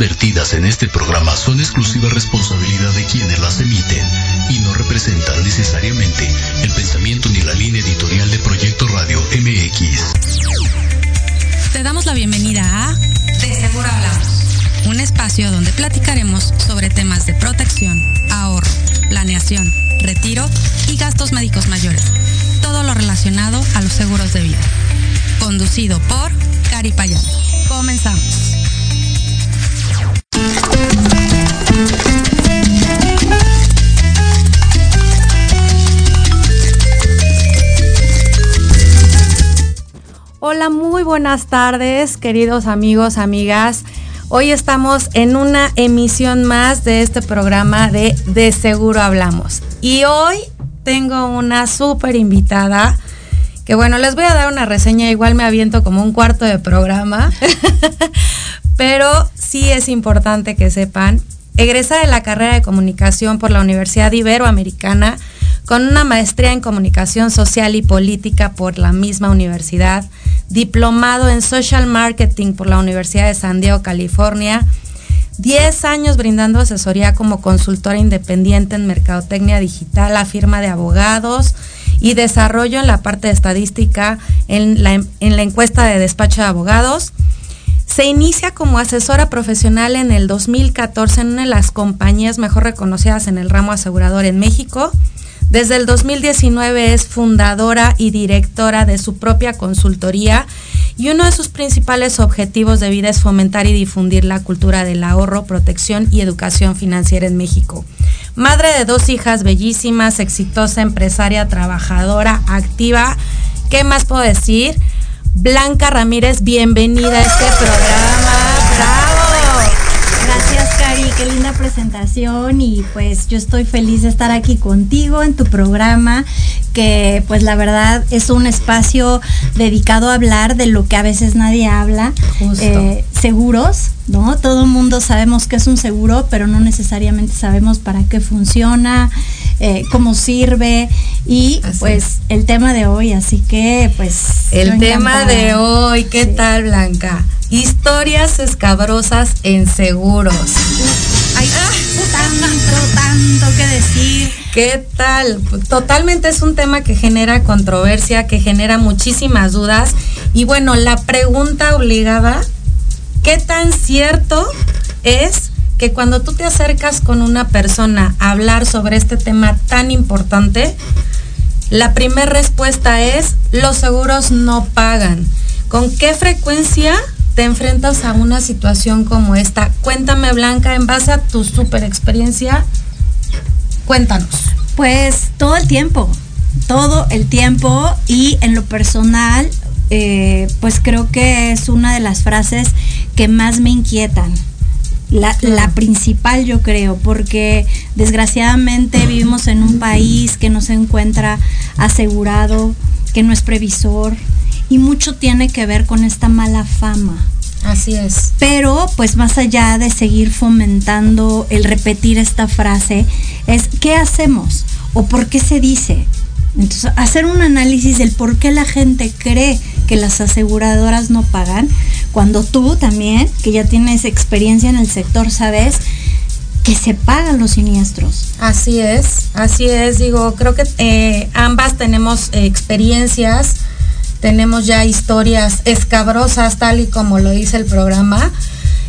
vertidas en este programa son exclusiva responsabilidad de quienes las emiten y no representan necesariamente el pensamiento ni la línea editorial de Proyecto Radio MX. Te damos la bienvenida a De Seguro Hablamos, un espacio donde platicaremos sobre temas de protección, ahorro, planeación, retiro y gastos médicos mayores. Todo lo relacionado a los seguros de vida. Conducido por Cari Payán. Comenzamos. Hola, muy buenas tardes, queridos amigos, amigas. Hoy estamos en una emisión más de este programa de De Seguro Hablamos. Y hoy tengo una súper invitada que bueno, les voy a dar una reseña, igual me aviento como un cuarto de programa, pero sí es importante que sepan, egresa de la carrera de comunicación por la Universidad Iberoamericana, con una maestría en comunicación social y política por la misma universidad, diplomado en social marketing por la Universidad de San Diego, California, 10 años brindando asesoría como consultora independiente en mercadotecnia digital a firma de abogados y desarrollo en la parte de estadística en la, en la encuesta de despacho de abogados. Se inicia como asesora profesional en el 2014 en una de las compañías mejor reconocidas en el ramo asegurador en México. Desde el 2019 es fundadora y directora de su propia consultoría y uno de sus principales objetivos de vida es fomentar y difundir la cultura del ahorro, protección y educación financiera en México. Madre de dos hijas bellísimas, exitosa, empresaria, trabajadora, activa. ¿Qué más puedo decir? Blanca Ramírez, bienvenida a este programa. Qué linda presentación. Y pues yo estoy feliz de estar aquí contigo en tu programa, que pues la verdad es un espacio dedicado a hablar de lo que a veces nadie habla. Eh, seguros, ¿no? Todo el mundo sabemos que es un seguro, pero no necesariamente sabemos para qué funciona, eh, cómo sirve y pues el tema de hoy, así que pues... El tema de hoy, ¿qué tal Blanca? Historias escabrosas en seguros. Hay tanto, tanto que decir. ¿Qué tal? Totalmente es un tema que genera controversia, que genera muchísimas dudas. Y bueno, la pregunta obligada, ¿qué tan cierto es que cuando tú te acercas con una persona a hablar sobre este tema tan importante, la primera respuesta es, los seguros no pagan. ¿Con qué frecuencia te enfrentas a una situación como esta? Cuéntame, Blanca, en base a tu super experiencia, cuéntanos. Pues todo el tiempo, todo el tiempo y en lo personal, eh, pues creo que es una de las frases que más me inquietan. La, la, principal yo creo, porque desgraciadamente vivimos en un país que no se encuentra asegurado, que no es previsor, y mucho tiene que ver con esta mala fama. Así es. Pero pues más allá de seguir fomentando el repetir esta frase, es ¿qué hacemos? ¿O por qué se dice? Entonces, hacer un análisis del por qué la gente cree que las aseguradoras no pagan, cuando tú también, que ya tienes experiencia en el sector, sabes que se pagan los siniestros. Así es, así es, digo, creo que eh, ambas tenemos eh, experiencias tenemos ya historias escabrosas, tal y como lo dice el programa,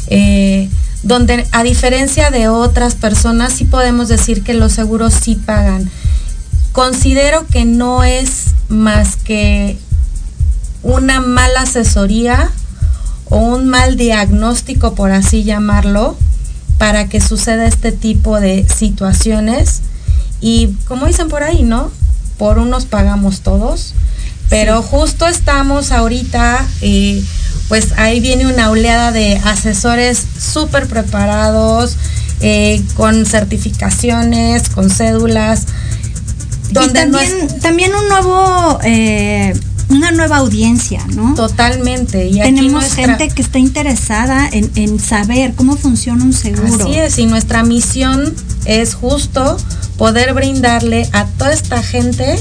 eh, donde a diferencia de otras personas sí podemos decir que los seguros sí pagan. Considero que no es más que una mala asesoría o un mal diagnóstico, por así llamarlo, para que suceda este tipo de situaciones. Y como dicen por ahí, ¿no? Por unos pagamos todos. Pero justo estamos ahorita, eh, pues ahí viene una oleada de asesores súper preparados, eh, con certificaciones, con cédulas. Donde también, también un nuevo... Eh, una nueva audiencia, ¿no? Totalmente. Y Tenemos gente que está interesada en, en, saber cómo funciona un seguro. Así es, y nuestra misión es justo poder brindarle a toda esta gente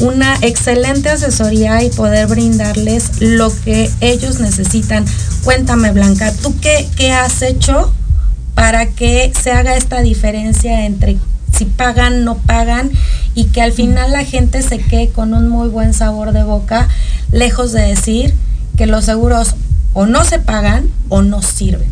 una excelente asesoría y poder brindarles lo que ellos necesitan. Cuéntame, Blanca, ¿tú qué, qué has hecho para que se haga esta diferencia entre si pagan, no pagan y que al final la gente se quede con un muy buen sabor de boca, lejos de decir que los seguros o no se pagan o no sirven.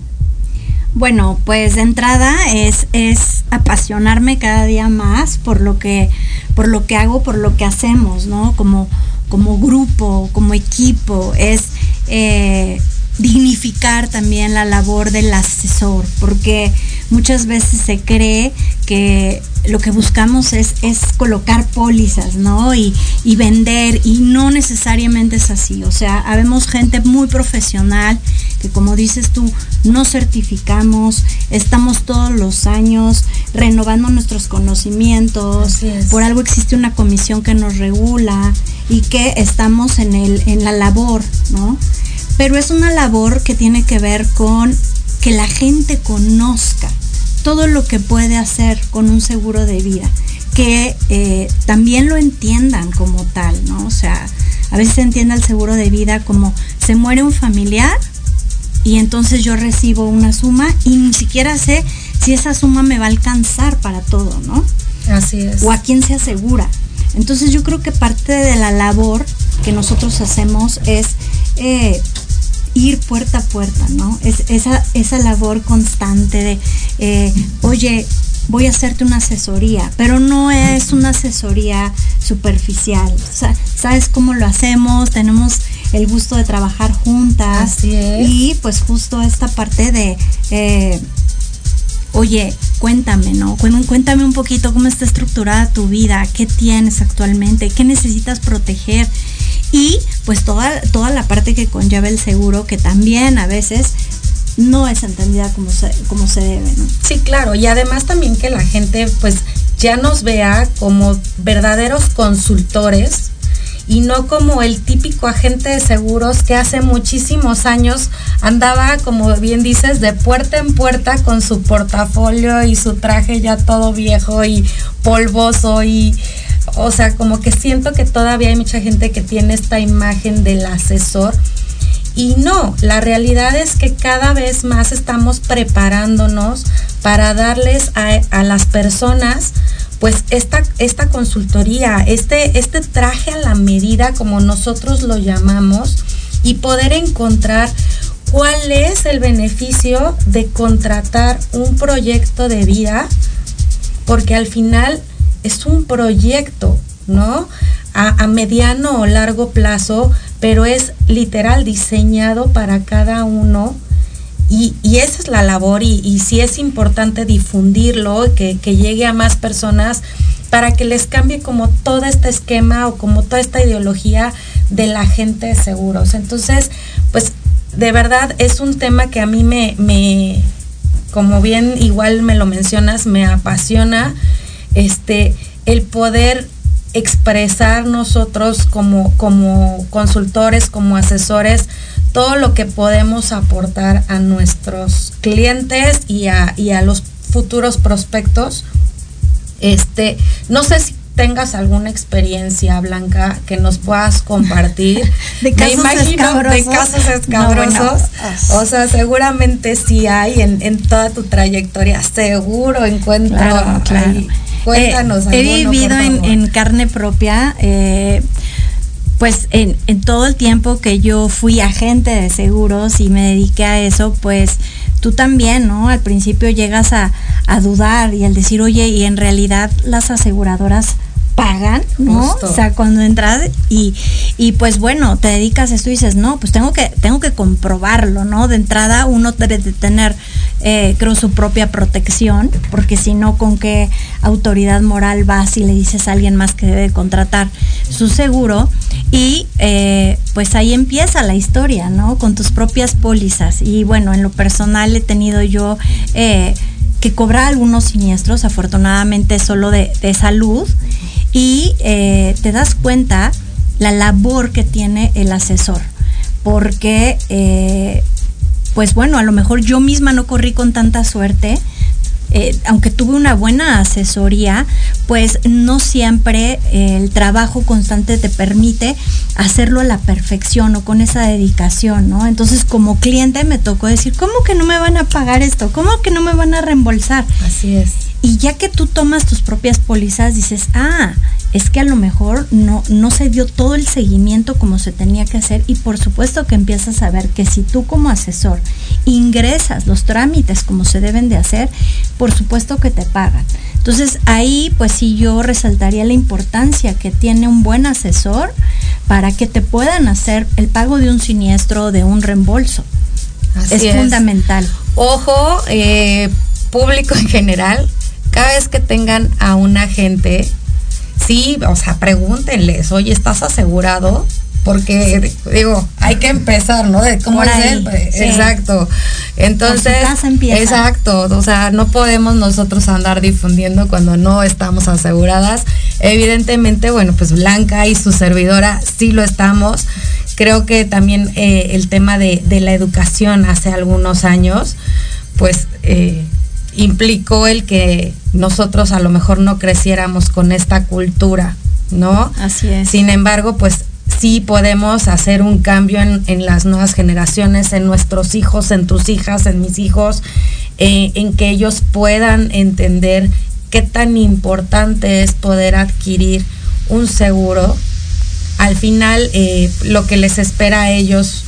Bueno, pues de entrada es, es apasionarme cada día más por lo que, por lo que hago, por lo que hacemos, ¿no? Como, como grupo, como equipo, es eh, dignificar también la labor del asesor, porque muchas veces se cree que lo que buscamos es, es colocar pólizas, ¿no? Y, y, vender, y no necesariamente es así. O sea, habemos gente muy profesional que, como dices tú, no certificamos, estamos todos los años renovando nuestros conocimientos. Por algo existe una comisión que nos regula y que estamos en, el, en la labor, ¿no? Pero es una labor que tiene que ver con que la gente conozca todo lo que puede hacer con un seguro de vida, que eh, también lo entiendan como tal, ¿no? O sea, a veces se entiende el seguro de vida como se muere un familiar y entonces yo recibo una suma y ni siquiera sé si esa suma me va a alcanzar para todo, ¿no? Así es. O a quién se asegura. Entonces yo creo que parte de la labor que nosotros hacemos es eh, ir puerta a puerta, ¿no? Es esa, esa labor constante de, eh, oye, voy a hacerte una asesoría, pero no es una asesoría superficial. O sea, sabes cómo lo hacemos, tenemos el gusto de trabajar juntas. Así es. Y pues justo esta parte de, eh, oye, cuéntame, ¿no? Cuéntame un poquito cómo está estructurada tu vida, qué tienes actualmente, qué necesitas proteger y pues toda, toda la parte que conlleva el seguro que también a veces no es entendida como se, como se debe, ¿no? Sí, claro, y además también que la gente pues ya nos vea como verdaderos consultores y no como el típico agente de seguros que hace muchísimos años andaba, como bien dices, de puerta en puerta con su portafolio y su traje ya todo viejo y polvoso y o sea, como que siento que todavía hay mucha gente que tiene esta imagen del asesor. Y no, la realidad es que cada vez más estamos preparándonos para darles a, las personas pues esta, esta consultoría, este, este traje a la medida como nosotros lo llamamos y poder encontrar cuál es el beneficio de contratar un proyecto de vida, porque al final es un proyecto, ¿no? A, mediano o largo plazo, pero es literal diseñado para cada uno. Y, esa es la labor y, y sí es importante difundirlo, que, que llegue a más personas para que les cambie como todo este esquema o como toda esta ideología de la gente de seguros. Entonces, pues de verdad es un tema que a mí me, me como bien igual me lo mencionas, me apasiona este, el poder expresar nosotros como, como consultores, como asesores, todo lo que podemos aportar a nuestros clientes y a, y a los futuros prospectos. Este, no sé si tengas alguna experiencia, Blanca, que nos puedas compartir. de casos escabrosos. De casos escabrosos. o sea, seguramente sí hay en, en, toda tu trayectoria. Seguro encuentro. Claro, Cuéntanos. Eh, he vivido en, carne propia. Eh, pues en, en, todo el tiempo que yo fui agente de seguros y me dediqué a eso, pues tú también, ¿no? Al principio llegas a, a dudar y al decir, oye, y en realidad las aseguradoras pagan, ¿no? O sea, cuando entras y, y pues bueno, te dedicas a esto y dices, no, pues tengo que, tengo que comprobarlo, ¿no? De entrada uno debe de tener, eh, creo, su propia protección, porque si no, ¿con qué autoridad moral vas y le dices a alguien más que debe contratar su seguro? Y eh, pues ahí empieza la historia, ¿no? Con tus propias pólizas. Y bueno, en lo personal he tenido yo... Eh, que cobrar algunos siniestros, afortunadamente solo de, de salud, y eh, te das cuenta la labor que tiene el asesor, porque, eh, pues bueno, a lo mejor yo misma no corrí con tanta suerte, eh, aunque tuve una buena asesoría, pues no siempre el trabajo constante te permite hacerlo a la perfección o con esa dedicación, ¿no? Entonces como cliente me tocó decir, ¿cómo que no me van a pagar esto? ¿Cómo que no me van a reembolsar? Así es. Y ya que tú tomas tus propias pólizas, dices, ah, es que a lo mejor no, no se dio todo el seguimiento como se tenía que hacer y por supuesto que empiezas a ver que si tú como asesor ingresas los trámites como se deben de hacer, por supuesto que te pagan. Entonces ahí pues sí yo resaltaría la importancia que tiene un buen asesor para que te puedan hacer el pago de un siniestro o de un reembolso. es, fundamental. Ojo, eh, público en general, cada vez que tengan a un agente sí, o sea, pregúntenles, oye, ¿estás asegurado? Porque digo, hay que empezar, ¿no? De cómo es Exacto. Entonces, exacto, o sea, no podemos nosotros andar difundiendo cuando no estamos aseguradas. Evidentemente, bueno, pues Blanca y su servidora sí lo estamos. Creo que también eh, el tema de, la educación hace algunos años, pues eh, implicó el que nosotros a lo mejor no creciéramos con esta cultura, ¿no? Así es. Sin embargo, pues sí podemos hacer un cambio en, las nuevas generaciones, en nuestros hijos, en tus hijas, en mis hijos, eh, en que ellos puedan entender qué tan importante es poder adquirir un seguro. Al final, eh, lo que les espera a ellos,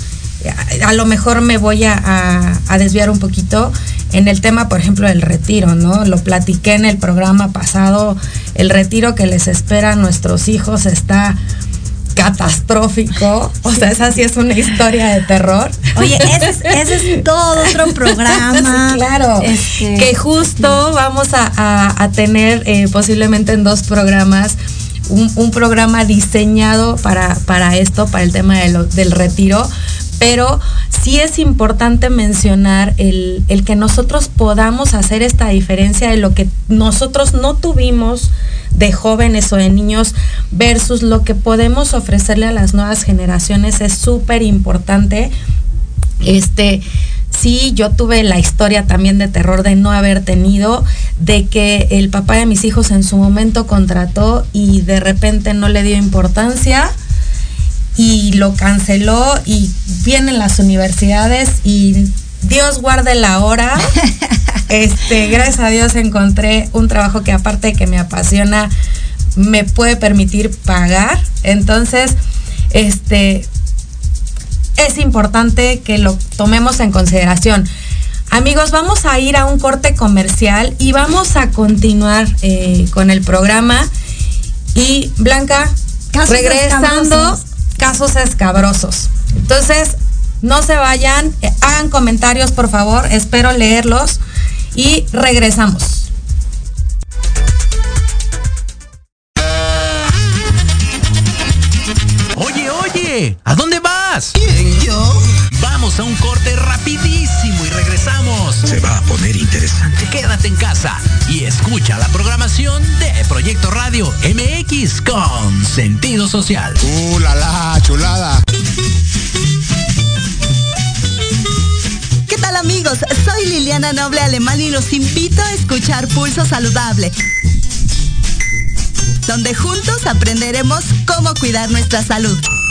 a, lo mejor me voy a desviar un poquito, en el tema, por ejemplo, del retiro, ¿no? Lo platiqué en el programa pasado, el retiro que les espera a nuestros hijos está catastrófico. O sea, esa sí es una historia de terror. Oye, ese es, todo otro programa. claro. Este, que justo vamos a, tener eh, posiblemente en dos programas un, programa diseñado para, para esto, para el tema del retiro pero sí es importante mencionar el, que nosotros podamos hacer esta diferencia de lo que nosotros no tuvimos de jóvenes o de niños versus lo que podemos ofrecerle a las nuevas generaciones es súper importante. Este, sí, yo tuve la historia también de terror de no haber tenido, de que el papá de mis hijos en su momento contrató y de repente no le dio importancia y lo canceló y vienen las universidades y Dios guarde la hora. Este, gracias a Dios encontré un trabajo que aparte de que me apasiona, me puede permitir pagar. Entonces, este es importante que lo tomemos en consideración. Amigos, vamos a ir a un corte comercial y vamos a continuar eh, con el programa. Y Blanca, regresando casos escabrosos. Entonces, no se vayan, eh, hagan comentarios por favor, espero leerlos y regresamos. Oye, oye, ¿a dónde vas? ¿Quién, yo? Vamos a un corte rapidísimo y regresamos. Se va a poner interesante. Quédate en casa y escucha la programación de Proyecto Radio MX con sentido social. ¡Uh, la, la chulada! ¿Qué tal amigos? Soy Liliana Noble Alemán y los invito a escuchar Pulso Saludable donde juntos aprenderemos cómo cuidar nuestra salud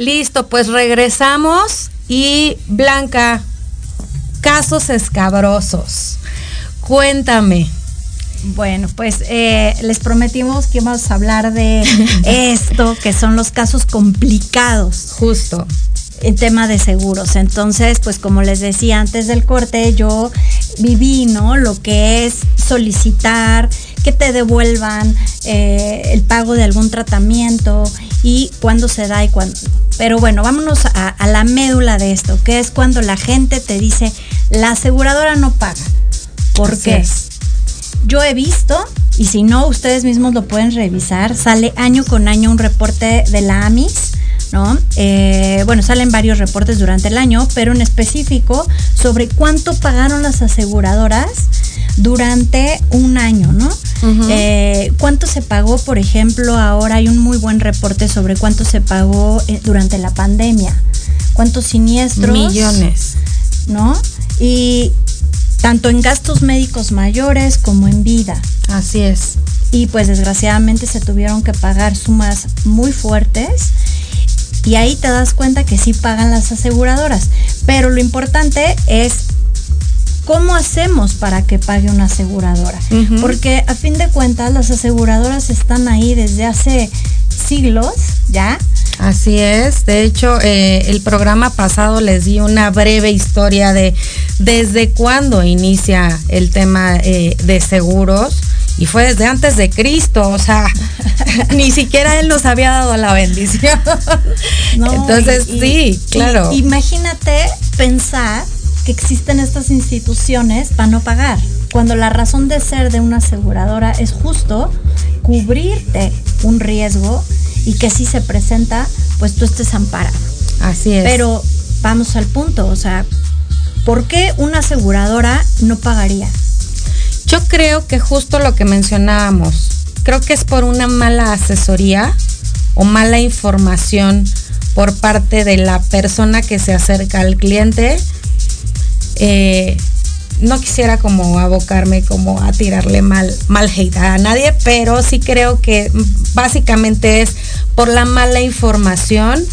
Listo, pues regresamos y Blanca, casos escabrosos. Cuéntame. Bueno, pues eh, les prometimos que íbamos a hablar de esto, que son los casos complicados. Justo. En tema de seguros. Entonces, pues como les decía antes del corte, yo viví, ¿no? Lo que es solicitar que te devuelvan eh, el pago de algún tratamiento y cuándo se da y cuándo. Pero bueno, vámonos a, a, la médula de esto, que es cuando la gente te dice, la aseguradora no paga. ¿Por Así qué? es. Yo he visto, y si no, ustedes mismos lo pueden revisar, sale año con año un reporte de la AMIS, ¿no? Eh, bueno, salen varios reportes durante el año, pero en específico sobre cuánto pagaron las aseguradoras durante un año, ¿no? Eh, ¿Cuánto se pagó, por ejemplo, ahora hay un muy buen reporte sobre cuánto se pagó eh, durante la pandemia? ¿Cuántos siniestros? Millones. ¿no? Y tanto en gastos médicos mayores como en vida. Así es. Y pues desgraciadamente se tuvieron que pagar sumas muy fuertes. Y ahí te das cuenta que sí pagan las aseguradoras. Pero lo importante es cómo hacemos para que pague una aseguradora. Porque a fin de cuentas las aseguradoras están ahí desde hace siglos, ¿ya? Así es. De hecho, eh, el programa pasado les di una breve historia de desde cuándo inicia el tema eh, de seguros. Y fue desde antes de Cristo, o sea, ni siquiera Él nos había dado la bendición. No, Entonces, y- sí, y claro. imagínate pensar que existen estas instituciones para no pagar, cuando la razón de ser de una aseguradora es justo cubrirte un riesgo y que si se presenta, pues tú estés amparado. Así es. Pero vamos al punto, o sea, ¿por qué una aseguradora no pagaría? Yo creo que justo lo que mencionábamos, creo que es por una mala asesoría o mala información por parte de la persona que se acerca al cliente. Eh, no quisiera como abocarme como a tirarle mal, mal hate a nadie, pero sí creo que básicamente es por la mala información.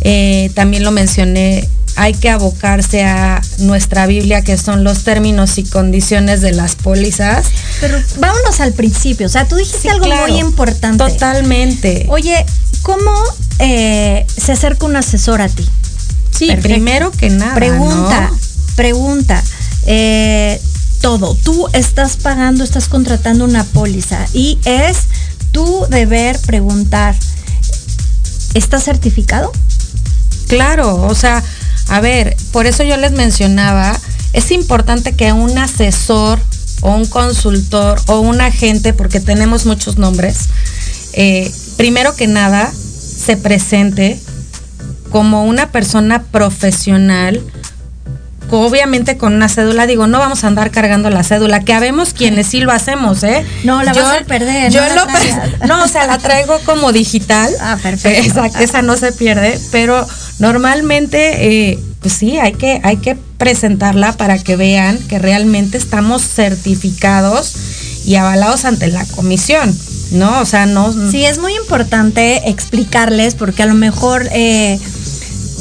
Eh, también lo mencioné, hay que abocarse a nuestra Biblia, que son los términos y condiciones de las pólizas. Pero vámonos al principio, o sea, tú dijiste Sí, algo claro. muy importante. Totalmente. Oye, ¿cómo eh, se acerca un asesor a ti? sí, perfecto. primero que nada. Pregunta, ¿no? Pregunta. eh, todo, tú estás pagando, estás contratando una póliza y es tu deber preguntar, ¿está certificado? Claro, o sea, a ver, por eso yo les mencionaba, es importante que un asesor o un consultor o un agente, porque tenemos muchos nombres, eh, primero que nada se presente como una persona profesional, obviamente con una cédula, digo, no vamos a andar cargando la cédula, que habemos quienes sí lo hacemos, ¿eh? No, la vas a perder, Yo no lo no, o sea, la traigo como digital. Ah, perfecto. Exacto, esa no se pierde, pero normalmente, eh, pues sí, hay que, hay que presentarla para que vean que realmente estamos certificados y avalados ante la comisión, ¿no? O sea, no... Sí, es muy importante explicarles porque a lo mejor eh,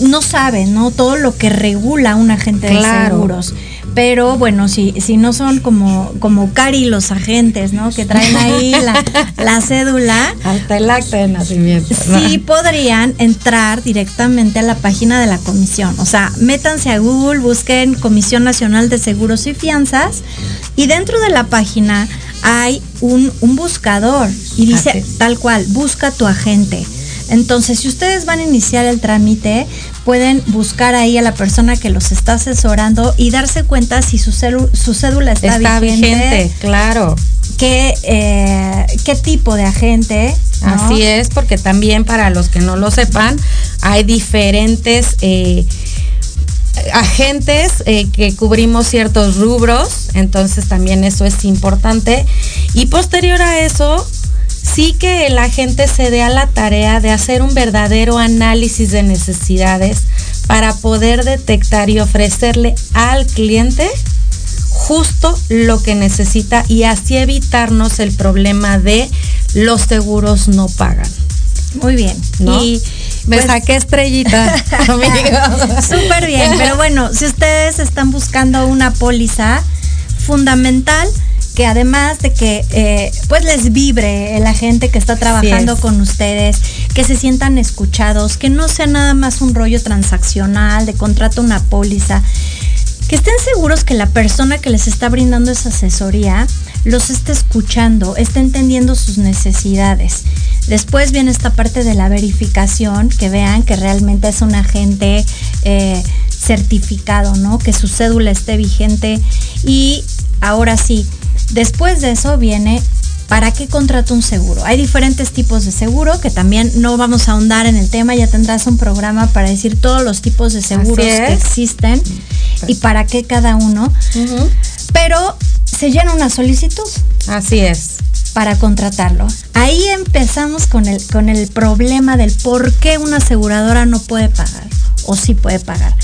no saben, ¿no? Todo lo que regula un agente de seguros. Pero bueno, si, si no son como, como Cari los agentes, ¿no? Que traen ahí la, la cédula. Hasta el acta de nacimiento. Sí podrían entrar directamente a la página de la comisión. O sea, métanse a Google, busquen Comisión Nacional de Seguros y Fianzas y dentro de la página hay un, un buscador y dice tal cual, busca tu agente. Entonces, si ustedes van a iniciar el trámite, pueden buscar ahí a la persona que los está asesorando y darse cuenta si su, su cédula está, está vigente. Claro. Qué, eh, qué tipo de agente. Así es, porque también para los que no lo sepan, hay diferentes... Eh, agentes eh, que cubrimos ciertos rubros, entonces también eso es importante. Y posterior a eso, sí que el agente se dé a la tarea de hacer un verdadero análisis de necesidades para poder detectar y ofrecerle al cliente justo lo que necesita y así evitarnos el problema de los seguros no pagan. Muy bien. Y me pues, saqué estrellita, Súper bien, pero bueno, si ustedes están buscando una póliza fundamental, que además de que eh, pues les vibre la gente que está trabajando con ustedes, que se sientan escuchados, que no sea nada más un rollo transaccional de contrato una póliza, que estén seguros que la persona que les está brindando esa asesoría los esté escuchando, esté entendiendo sus necesidades. Después viene esta parte de la verificación, que vean que realmente es un agente eh, certificado, ¿no? Que su cédula esté vigente. Y ahora sí, después de eso viene ¿Para qué contrato un seguro? Hay diferentes tipos de seguro que también no vamos a ahondar en el tema, ya tendrás un programa para decir todos los tipos de seguros que existen y para qué cada uno. Pero se llena una solicitud. Así es. Para contratarlo. Ahí empezamos con el, con el problema del por qué una aseguradora no puede pagar o sí puede pagar.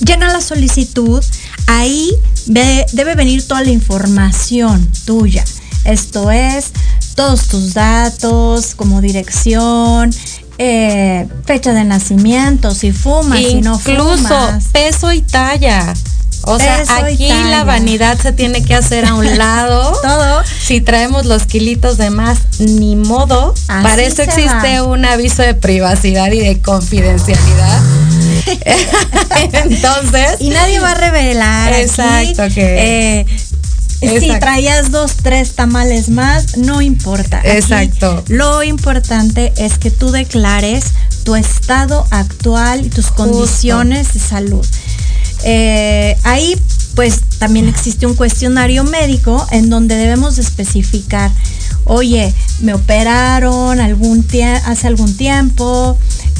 Llena la solicitud, ahí debe venir toda la información tuya. Esto es, todos tus datos como dirección, eh, fecha de nacimiento, si fumas, si no fumas. Incluso peso y talla. O sea, aquí la vanidad se tiene que hacer a un lado. Todo. Si traemos los kilitos de más, ni modo. Para eso existe un aviso de privacidad y de confidencialidad. Entonces. Y nadie va a revelar. Exacto, que. Eh, si traías dos, tres tamales más, no importa. Exacto. lo importante es que tú declares tu estado actual y tus condiciones de salud. Eh, ahí pues también existe un cuestionario médico en donde debemos especificar, oye, me operaron algún hace algún tiempo,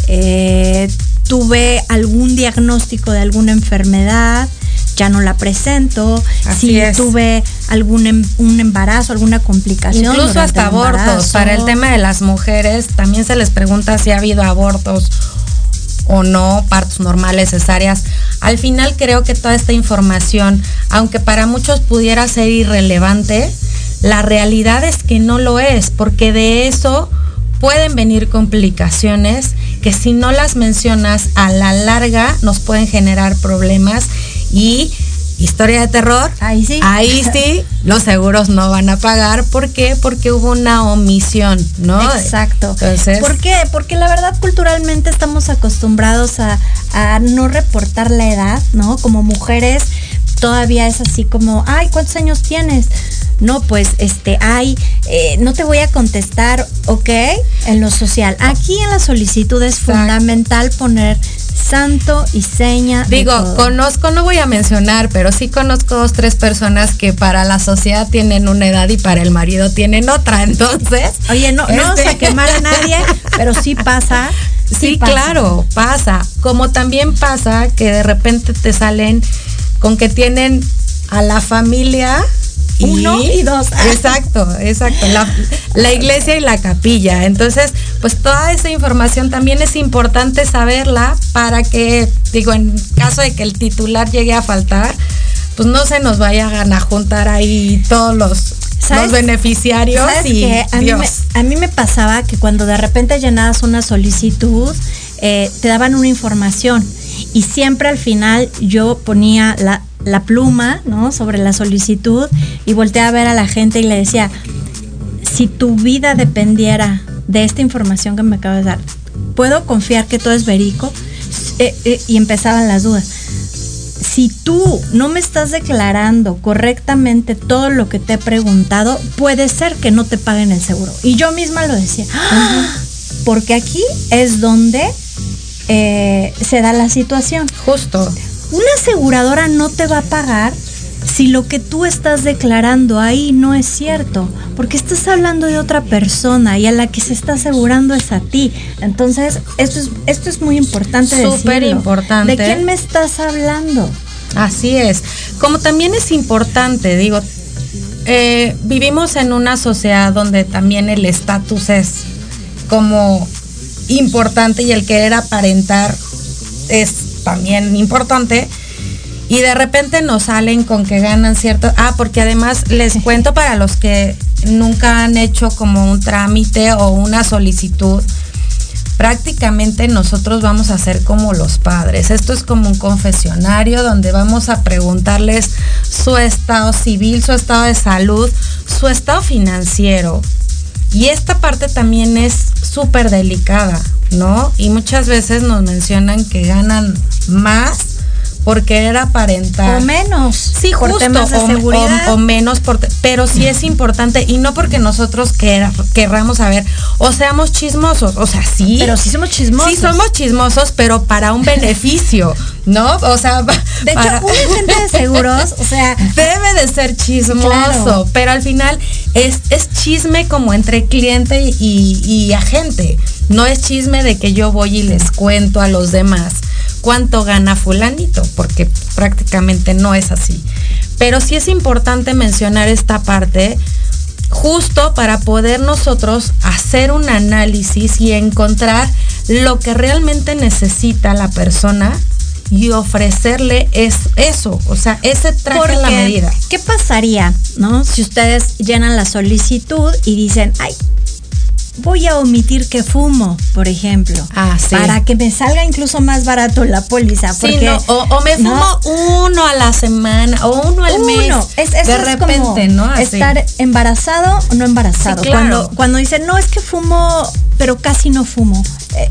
eh, tuve algún diagnóstico de alguna enfermedad, ya no la presento, si tuve algún em, un embarazo, alguna complicación. Incluso hasta abortos. Para el tema de las mujeres, también se les pregunta si ha habido abortos o no, partos normales, cesáreas. Al final creo que toda esta información, aunque para muchos pudiera ser irrelevante, la realidad es que no lo es, porque de eso pueden venir complicaciones que si no las mencionas a la larga nos pueden generar problemas y historia de terror, ahí sí. Ahí sí, los seguros no van a pagar. ¿Por qué? Porque hubo una omisión, ¿no? Exacto. Entonces, ¿Por qué? Porque la verdad culturalmente estamos acostumbrados a, a no reportar la edad, ¿no? Como mujeres todavía es así como, ay, ¿cuántos años tienes? No, pues, este, ay, eh, no te voy a contestar, ¿ok? En lo social. Aquí en la solicitud es fundamental poner santo y seña. Digo, conozco, no voy a mencionar, pero sí conozco dos, tres personas que para la sociedad tienen una edad y para el marido tienen otra. Entonces. Oye, no, no vamos a este quemar a nadie, pero sí pasa. Sí, claro, pasa. Como también pasa que de repente te salen con que tienen a la familia uno y, dos. Exacto, exacto. La, iglesia y la capilla. Entonces, pues toda esa información también es importante saberla para que, digo, en caso de que el titular llegue a faltar, pues no se nos vayan a juntar ahí todos los, los beneficiarios y a, Mí me, a mí me pasaba que cuando de repente llenabas una solicitud, eh, te daban una información y siempre al final yo ponía la la pluma, ¿no? Sobre la solicitud y volteé a ver a la gente y le decía, si tu vida dependiera de esta información que me acabas de dar, ¿puedo confiar que todo es verico? Eh, eh, y empezaban las dudas. Si tú no me estás declarando correctamente todo lo que te he preguntado, puede ser que no te paguen el seguro. Y yo misma lo decía, ¡Ah! porque aquí es donde eh, se da la situación. Justo. Una aseguradora no te va a pagar si lo que tú estás declarando ahí no es cierto, porque estás hablando de otra persona y a la que se está asegurando es a ti. Entonces, esto es, esto es muy importante Súper importante. ¿De quién me estás hablando? Así es. Como también es importante, digo, eh, vivimos en una sociedad donde también el estatus es como importante y el querer aparentar es también importante y de repente nos salen con que ganan cierto. Ah, porque además les cuento para los que nunca han hecho como un trámite o una solicitud. Prácticamente nosotros vamos a ser como los padres. Esto es como un confesionario donde vamos a preguntarles su estado civil, su estado de salud, su estado financiero. Y esta parte también es súper delicada, ¿no? Y muchas veces nos mencionan que ganan más por querer aparentar. O menos. Sí, por temas de seguridad. O, menos, por, pero sí es importante y no porque nosotros querramos saber o seamos chismosos, o sea, sí. Pero sí somos chismosos. Sí somos chismosos, pero para un beneficio, ¿no? O sea, de hecho, un agente de seguros, o sea, debe de ser chismoso, pero al final es, es chisme como entre cliente y, y agente. No es chisme de que yo voy y les cuento a los demás cuánto gana fulanito, porque prácticamente no es así. Pero sí es importante mencionar esta parte justo para poder nosotros hacer un análisis y encontrar lo que realmente necesita la persona y ofrecerle es eso, o sea, ese traje la medida. ¿Qué pasaría, no? Si ustedes llenan la solicitud y dicen, "Ay, voy a omitir que fumo, por ejemplo. Ah, para que me salga incluso más barato la póliza. Porque, o, me fumo uno a la semana o uno al mes. Es, de repente, ¿no? Estar embarazado o no embarazado. cuando, cuando dicen, no, es que fumo, pero casi no fumo. Eh,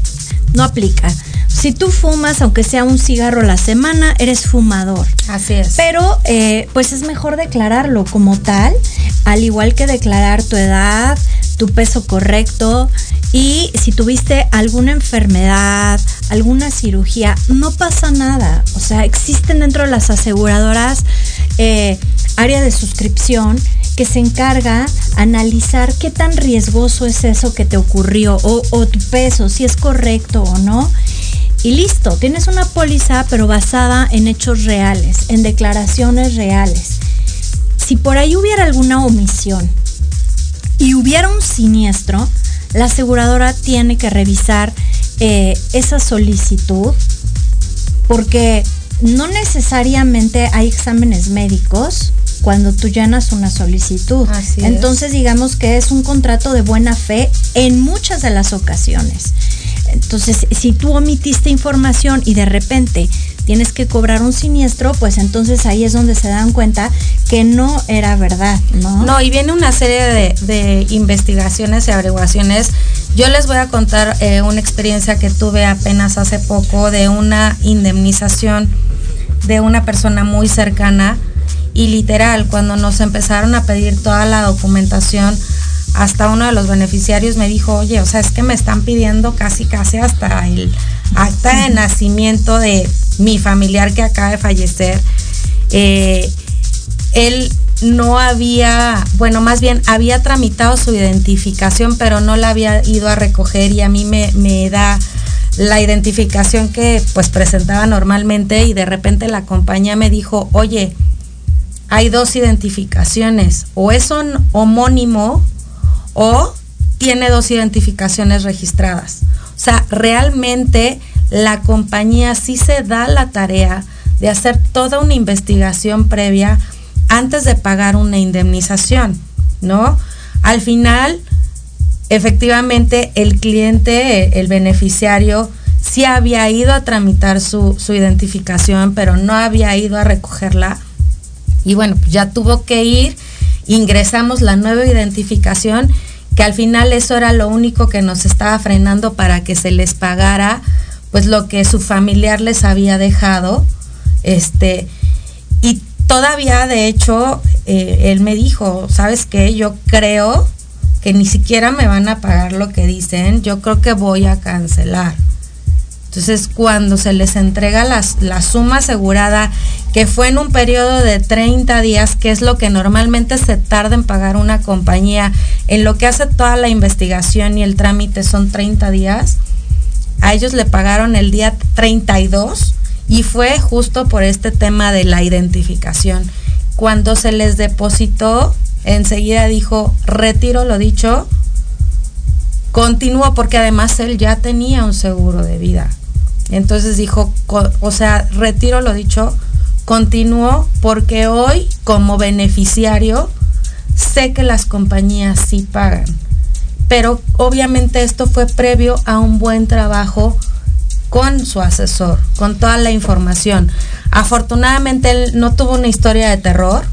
no aplica. Si tú fumas, aunque sea un cigarro a la semana, eres fumador. Así es. Pero, eh, pues es mejor declararlo como tal, al igual que declarar tu edad, tu peso correcto y si tuviste alguna enfermedad, alguna cirugía, no pasa nada. O sea, existen dentro de las aseguradoras eh, área de suscripción que se encarga analizar qué tan riesgoso es eso que te ocurrió o, tu peso, si es correcto o no. Y listo, tienes una póliza pero basada en hechos reales, en declaraciones reales. Si por ahí hubiera alguna omisión, y hubiera un siniestro, la aseguradora tiene que revisar eh, esa solicitud porque no necesariamente hay exámenes médicos cuando tú llenas una solicitud. Entonces digamos que es un contrato de buena fe en muchas de las ocasiones. Entonces, si tú omitiste información y de repente tienes que cobrar un siniestro, pues entonces ahí es donde se dan cuenta que no era verdad, ¿no? No, y viene una serie de, investigaciones y averiguaciones. Yo les voy a contar eh, una experiencia que tuve apenas hace poco de una indemnización de una persona muy cercana y literal, cuando nos empezaron a pedir toda la documentación, hasta uno de los beneficiarios me dijo, oye, o sea, es que me están pidiendo casi, casi hasta el acta de nacimiento de mi familiar que acaba de fallecer. Eh, él no había, bueno, más bien había tramitado su identificación, pero no la había ido a recoger y a mí me, me da la identificación que pues presentaba normalmente y de repente la compañía me dijo, oye, hay dos identificaciones, o es un homónimo o tiene dos identificaciones registradas. O sea, realmente la compañía sí se da la tarea de hacer toda una investigación previa antes de pagar una indemnización, ¿no? Al final, efectivamente, el cliente, el beneficiario, sí había ido a tramitar su, su identificación, pero no había ido a recogerla. Y bueno, ya tuvo que ir, ingresamos la nueva identificación, que al final eso era lo único que nos estaba frenando para que se les pagara pues lo que su familiar les había dejado. Este, y todavía, de hecho, eh, él me dijo, ¿sabes qué? Yo creo que ni siquiera me van a pagar lo que dicen, yo creo que voy a cancelar. Entonces, cuando se les entrega la suma asegurada, que fue en un periodo de 30 días, que es lo que normalmente se tarda en pagar una compañía, en lo que hace toda la investigación y el trámite son 30 días, a ellos le pagaron el día 32 y fue justo por este tema de la identificación. Cuando se les depositó, enseguida dijo, retiro lo dicho, continúo porque además él ya tenía un seguro de vida. Entonces dijo, o sea, retiro lo dicho, continúo porque hoy como beneficiario sé que las compañías sí pagan. Pero obviamente esto fue previo a un buen trabajo con su asesor, con toda la información. Afortunadamente él no tuvo una historia de terror,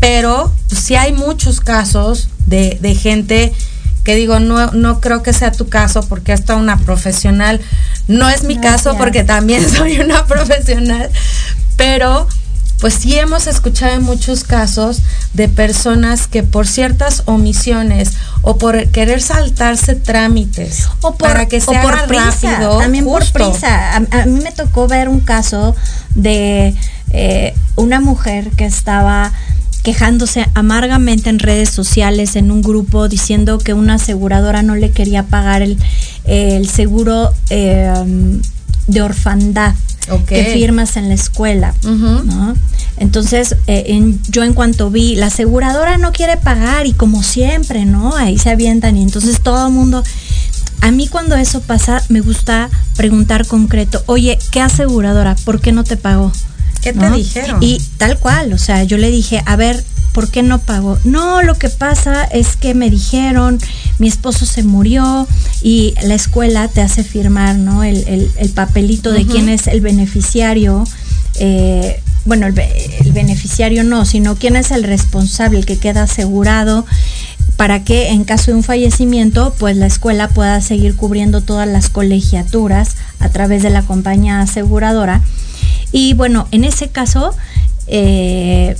pero sí hay muchos casos de, de gente que digo, no, no creo que sea tu caso porque es una profesional. No es mi caso porque también soy una profesional, pero pues sí hemos escuchado en muchos casos de personas que por ciertas omisiones o por querer saltarse trámites o por, para que sea por prisa, rápido, también por prisa. A, mí me tocó ver un caso de eh, una mujer que estaba quejándose amargamente en redes sociales, en un grupo, diciendo que una aseguradora no le quería pagar el, el seguro eh, de orfandad que firmas en la escuela. Entonces, eh, yo en cuanto vi, la aseguradora no quiere pagar y como siempre, ¿no? Ahí se avientan y entonces todo el mundo... A mí cuando eso pasa, me gusta preguntar concreto, oye, ¿qué aseguradora? ¿Por qué no te pagó? ¿Qué te dijeron? Y tal cual, o sea, yo le dije, a ver, ¿por qué no pagó? No, lo que pasa es que me dijeron, mi esposo se murió y la escuela te hace firmar, ¿no? El, papelito de quién es el beneficiario. Eh, bueno, el, el, beneficiario no, sino quién es el responsable, el que queda asegurado para que en caso de un fallecimiento, pues la escuela pueda seguir cubriendo todas las colegiaturas a través de la compañía aseguradora. Y bueno, en ese caso, eh,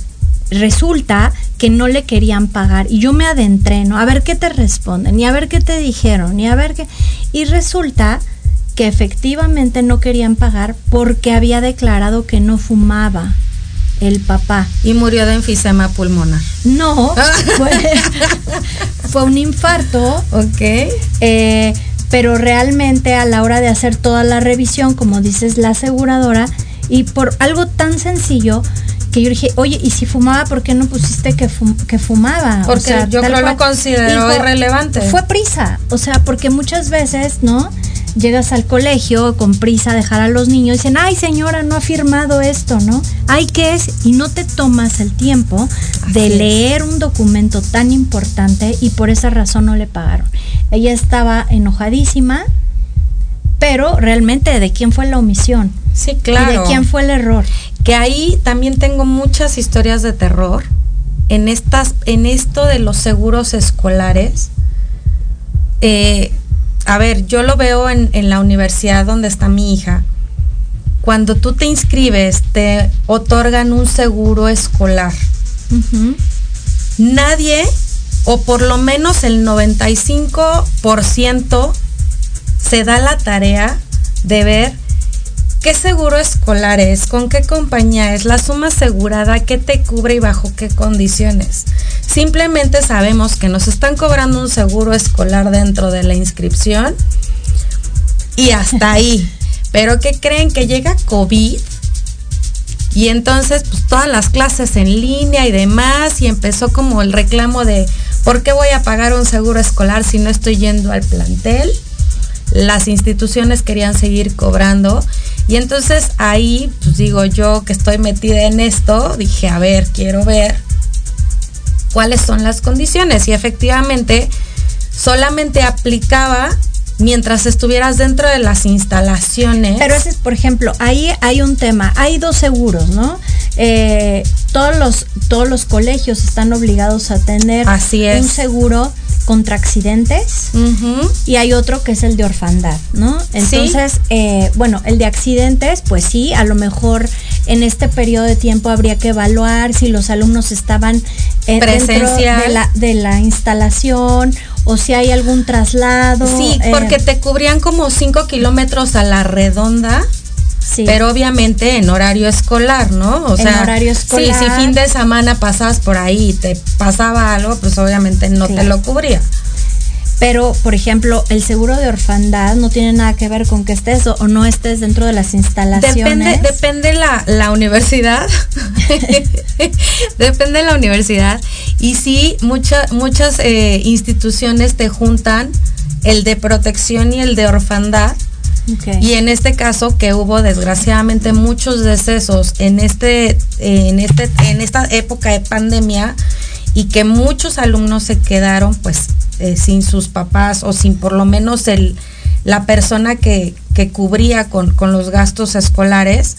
resulta que no le querían pagar. Y yo me adentré, ¿no? A ver qué te responden y a ver qué te dijeron y a ver qué... Y resulta que efectivamente no querían pagar porque había declarado que no fumaba el papá. Y murió de enfisema pulmonar. No, fue, un infarto. Ok. Eh, pero realmente a la hora de hacer toda la revisión, como dices la aseguradora, y por algo tan sencillo que yo dije, oye, ¿y si fumaba, por qué no pusiste que, que fumaba? Porque yo creo lo considero irrelevante. Fue prisa, o sea, porque muchas veces, ¿no? Llegas al colegio con prisa a dejar a los niños y dicen, ay señora, no ha firmado esto, ¿no? Ay, ¿qué es? Y no te tomas el tiempo de leer un documento tan importante y por esa razón no le pagaron. Ella estaba enojadísima, pero realmente de quién fue la omisión. Sí, claro. ¿Y de quién fue el error? Que ahí también tengo muchas historias de terror en estas, en esto de los seguros escolares. Eh, a ver, yo lo veo en, la universidad donde está mi hija. Cuando tú te inscribes, te otorgan un seguro escolar. Nadie, o por lo menos el 95%, se da la tarea de ver qué seguro escolar es, con qué compañía es, la suma asegurada, qué te cubre y bajo qué condiciones. Simplemente sabemos que nos están cobrando un seguro escolar dentro de la inscripción y hasta ahí. Pero ¿qué creen que llega COVID? Y entonces, pues todas las clases en línea y demás, y empezó como el reclamo de, ¿por qué voy a pagar un seguro escolar si no estoy yendo al plantel? las instituciones querían seguir cobrando. Y entonces ahí, pues digo yo que estoy metida en esto, dije, a ver, quiero ver cuáles son las condiciones. Y efectivamente, solamente aplicaba mientras estuvieras dentro de las instalaciones. Pero ese es, por ejemplo, ahí hay un tema, hay dos seguros, ¿no? Eh, todos, los, todos los colegios están obligados a tener Así es. un seguro contra accidentes y hay otro que es el de orfandad, ¿no? Entonces, eh, bueno, el de accidentes, pues sí, a lo mejor en este periodo de tiempo habría que evaluar si los alumnos estaban eh, dentro de la, de la instalación o si hay algún traslado. Sí, eh, porque te cubrían como 5 kilómetros a la redonda. Sí. Pero obviamente en horario escolar, ¿no? O En horario escolar. Sí, si fin de semana pasabas por ahí y te pasaba algo, pues obviamente no te lo cubría. Pero, por ejemplo, el seguro de orfandad no tiene nada que ver con que estés o, o no estés dentro de las instalaciones. Depende, depende la, la universidad. depende la universidad. Y sí, mucha- muchas eh, instituciones te juntan el de protección y el de orfandad. Y en este caso que hubo desgraciadamente muchos decesos en este, en este, en esta época de pandemia y que muchos alumnos se quedaron pues eh, sin sus papás o sin por lo menos el la persona que, que cubría con, con los gastos escolares,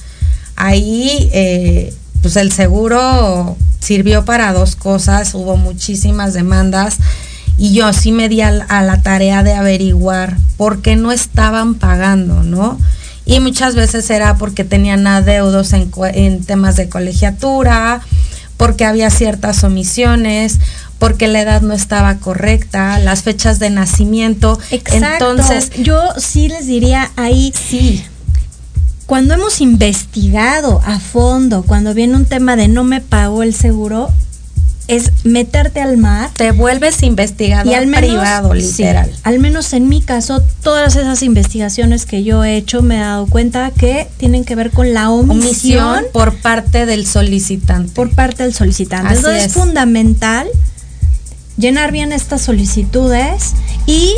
ahí eh, pues el seguro sirvió para dos cosas, hubo muchísimas demandas y yo sí me di a, la- a la tarea de averiguar por qué no estaban pagando, ¿no? Y muchas veces era porque tenían adeudos en, en temas de colegiatura, porque había ciertas omisiones, porque la edad no estaba correcta, las fechas de nacimiento. Exacto. Entonces, yo sí les diría ahí, sí, cuando hemos investigado a fondo, cuando viene un tema de no me pagó el seguro, es meterte al mar te vuelves investigador y al menos, privado, sí, literal. al menos en mi caso, todas esas investigaciones que yo he hecho me he dado cuenta que tienen que ver con la omisión, Omisión por parte del solicitante. por parte del solicitante. Así Entonces es. es fundamental llenar bien estas solicitudes y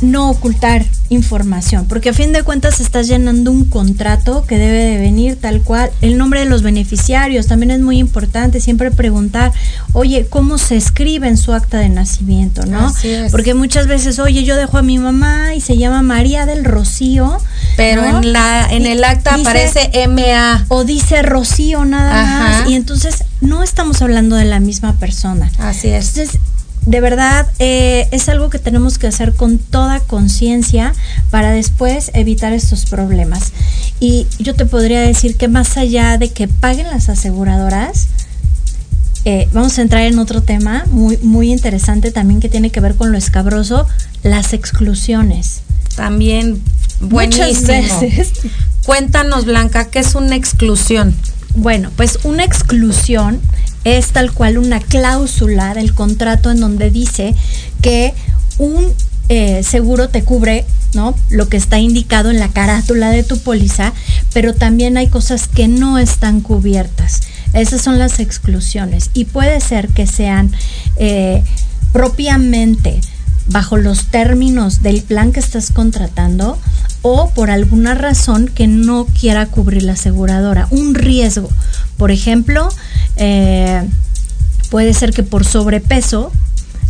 no ocultar información, porque a fin de cuentas estás llenando un contrato que debe de venir tal cual. El nombre de los beneficiarios también es muy importante, siempre preguntar, oye, ¿cómo se escribe en su acta de nacimiento? ¿no? Porque muchas veces, oye, yo dejo a mi mamá y se llama María del Rocío. Pero ¿no? en la en el acta dice- aparece MA. o dice Rocío nada Ajá. más y entonces no estamos hablando de la misma persona. Así es. Entonces, de verdad, eh, es algo que tenemos que hacer con toda conciencia para después evitar estos problemas. Y yo te podría decir que más allá de que paguen las aseguradoras, eh, vamos a entrar en otro tema muy, muy interesante también que tiene que ver con lo escabroso, las exclusiones. También buenísimo. Muchas veces Cuéntanos, Blanca, ¿qué es una exclusión? Bueno, pues una exclusión es tal cual una cláusula del contrato en donde dice que un eh, seguro te cubre, ¿no? Lo que está indicado en la carátula de tu póliza, pero también hay cosas que no están cubiertas. Esas son las exclusiones y puede ser que sean eh, propiamente bajo los términos del plan que estás contratando o por alguna razón que no quiera cubrir la aseguradora. Un riesgo, por ejemplo, eh, puede ser que por sobrepeso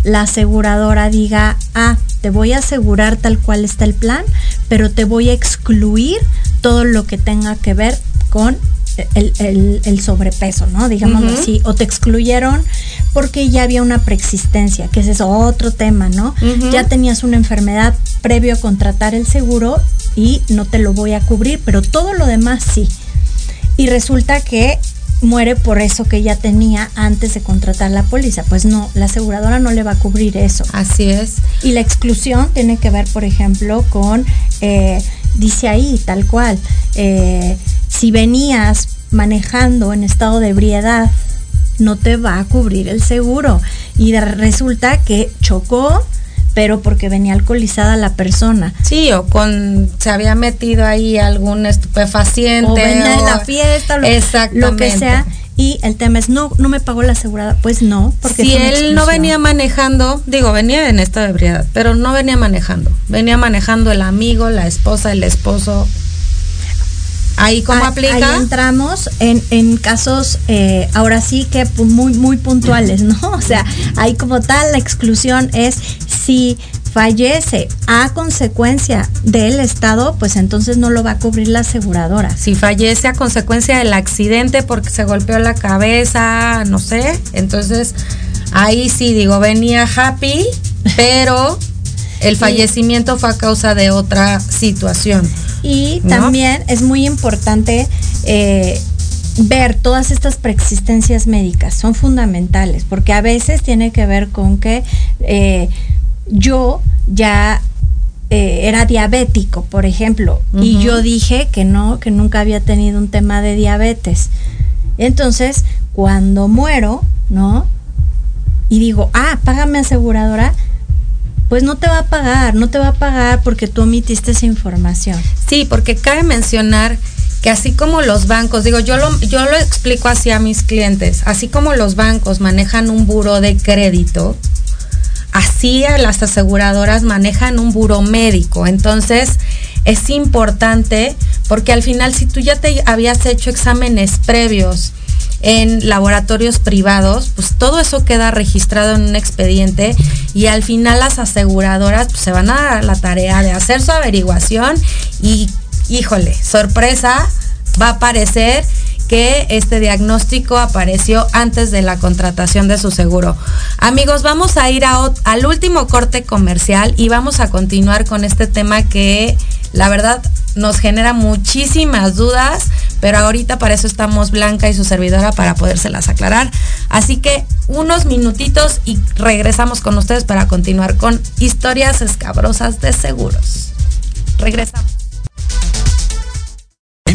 la aseguradora diga, ah, te voy a asegurar tal cual está el plan, pero te voy a excluir todo lo que tenga que ver con el, el- el sobrepeso, ¿no? Digámoslo Ujú. así. O te excluyeron porque ya había una preexistencia, que ese es otro tema, ¿no? Ya tenías una enfermedad previo a contratar el seguro y no te lo voy a cubrir, pero todo lo demás sí. Y resulta que muere por eso que ya tenía antes de contratar la póliza. Pues no, la aseguradora no le va a cubrir eso. Así es. Y la exclusión tiene que ver, por ejemplo, con, eh, dice ahí, tal cual, eh, si venías manejando en estado de ebriedad, no te va a cubrir el seguro. Y de- resulta que chocó, pero porque venía alcoholizada la persona. Sí, o con se había metido ahí algún estupefaciente. o venía o- la fiesta, lo, lo que sea. Y el tema es, no, no me pagó la asegurada. Pues no, porque si él no venía manejando, digo, venía en estado de ebriedad, pero no venía manejando. Venía manejando el amigo, la esposa, el esposo. ¿Ahí cómo aplica? Ahí entramos en, en casos, eh, ahora sí que muy, muy puntuales, ¿no? O sea, ahí como tal la exclusión es si fallece a consecuencia del estado, pues entonces no lo va a cubrir la aseguradora. Si fallece a consecuencia del accidente porque se golpeó la cabeza, no sé, entonces ahí sí digo, venía happy, pero el fallecimiento fue a causa de otra situación. Y también es muy importante eh, ver todas estas preexistencias médicas, son fundamentales, porque a veces tiene que ver con que eh, yo ya eh, era diabético, por ejemplo, y yo dije que no, que nunca había tenido un tema de diabetes. Entonces, cuando muero, ¿no? Y digo, ah, págame aseguradora, pues no te va a pagar, no te va a pagar porque tú omitiste esa información. Sí, porque cabe mencionar que así como los bancos, digo, yo lo, yo lo explico así a mis clientes, así como los bancos manejan un buro de crédito, así las aseguradoras manejan un buro médico. Entonces, es importante porque al final si tú ya te habías hecho exámenes previos en laboratorios privados, pues todo eso queda registrado en un expediente y al final las aseguradoras pues, se van a dar la tarea de hacer su averiguación y, híjole, sorpresa, va a aparecer que este diagnóstico apareció antes de la contratación de su seguro. Amigos, vamos a ir al último corte comercial y vamos a continuar con este tema que la verdad nos genera muchísimas dudas, pero ahorita para eso estamos Blanca y su servidora para podérselas aclarar. Así que unos minutitos y regresamos con ustedes para continuar con historias escabrosas de seguros. Regresamos.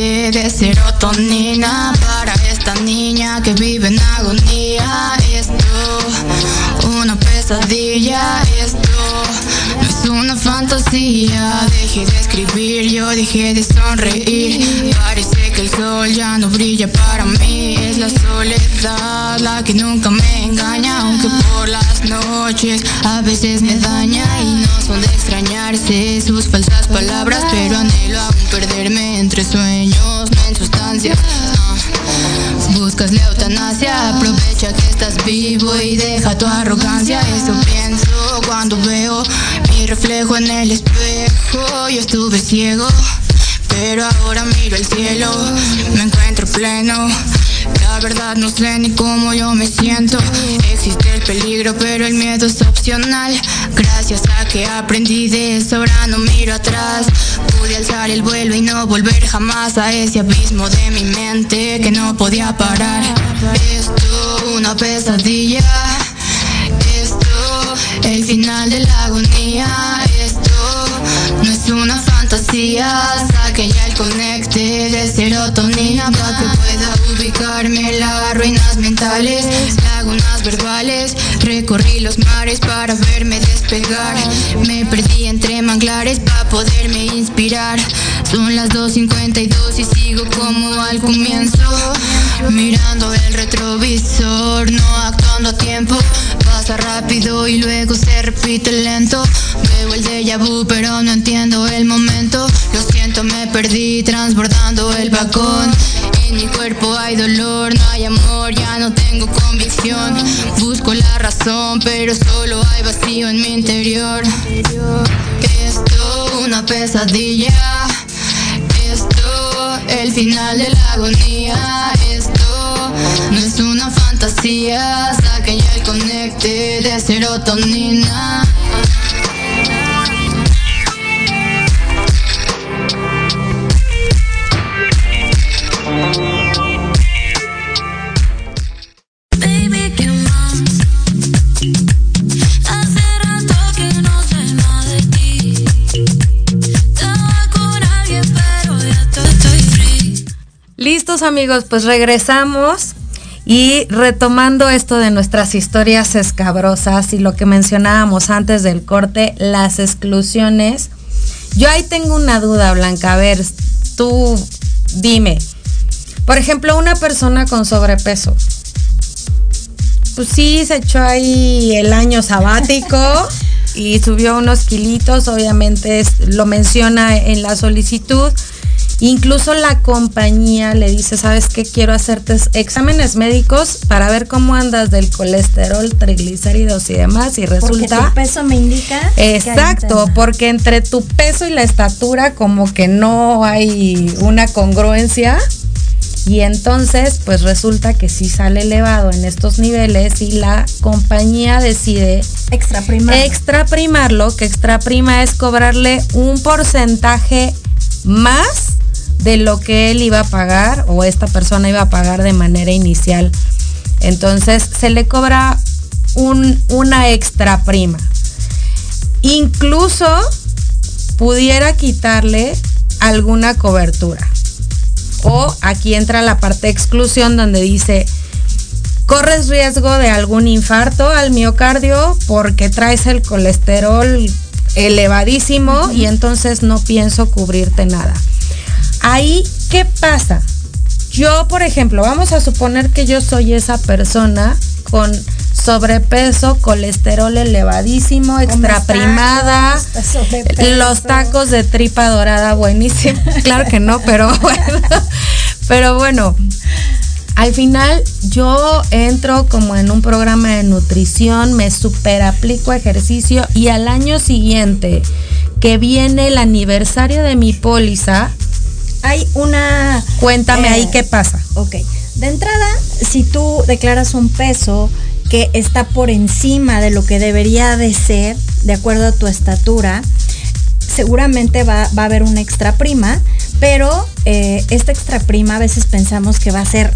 De serotonina para esta niña que vive en agonía. Esto, una pesadilla, esto no es una fantasía. Dejé de escribir, yo dejé de sonreír. Parece que el sol ya no brilla para mí. Es la soledad la que nunca me engaña, aunque por las noches a veces me daña y no son de extrañarse sus falsas palabras, pero anhelo aún perderme entre sueños, no en sustancias. Buscas la eutanasia, aprovecha que estás vivo y deja tu arrogancia. Eso pienso cuando veo mi reflejo en el espejo. Yo estuve ciego, pero ahora miro el cielo, me encuentro pleno. La verdad no sé ni cómo yo me siento. Existe el peligro, pero el miedo es opcional. Gracias a que aprendí de eso, ahora no miro atrás. Pude alzar el vuelo y no volver jamás a ese abismo de mi mente que no podía parar. Esto, una pesadilla. Esto, el final de la agonía. Esto, no es una fantasía. Saque ya el conecte de serotonina para que pueda las ruinas mentales, lagunas verbales. Recorrí los mares para verme despegar. Me perdí entre manglares para poderme inspirar. Son las 2.52 y sigo como al comienzo. Mirando el retrovisor, no actuando a tiempo. Pasa rápido y luego se repite lento. Veo el déjà vu, pero no entiendo el momento. Lo siento, me perdí transbordando el vagón. En mi cuerpo hay dolor, no hay amor, ya no tengo convicción. Busco la razón, pero solo hay vacío en mi interior. Esto, una pesadilla. Esto, el final de la agonía. Esto, no es una fantasía. Saquen ya el conecte de serotonina. Amigos, pues regresamos y retomando esto de nuestras historias escabrosas y lo que mencionábamos antes del corte, las exclusiones. Yo ahí tengo una duda, Blanca. A ver, tú dime. Por ejemplo, una persona con sobrepeso. Pues sí, se echó ahí el año sabático y subió unos kilitos, obviamente lo menciona en la solicitud Incluso la compañía le dice, ¿sabes qué? Quiero hacerte exámenes médicos para ver cómo andas del colesterol, triglicéridos y demás. Y resulta... Porque tu peso me indica. Exacto, porque entre tu peso y la estatura como que no hay una congruencia. Y entonces, pues resulta que sí sale elevado en estos niveles y la compañía decide extraprimarlo. Extraprimarlo, que extraprima es cobrarle un porcentaje más de lo que él iba a pagar o esta persona iba a pagar de manera inicial. Entonces se le cobra un, una extra prima. Incluso pudiera quitarle alguna cobertura. O aquí entra la parte de exclusión donde dice, corres riesgo de algún infarto al miocardio porque traes el colesterol elevadísimo y entonces no pienso cubrirte nada. Ahí, ¿qué pasa? Yo, por ejemplo, vamos a suponer que yo soy esa persona con sobrepeso, colesterol elevadísimo, extraprimada, los tacos de tripa dorada buenísimo. Claro que no, pero bueno. Pero bueno, al final yo entro como en un programa de nutrición, me super aplico ejercicio y al año siguiente que viene el aniversario de mi póliza, hay una... Cuéntame ahí eh, qué pasa. Ok. De entrada, si tú declaras un peso que está por encima de lo que debería de ser, de acuerdo a tu estatura, seguramente va, a haber una extra prima, pero eh, esta extra prima a veces pensamos que va a ser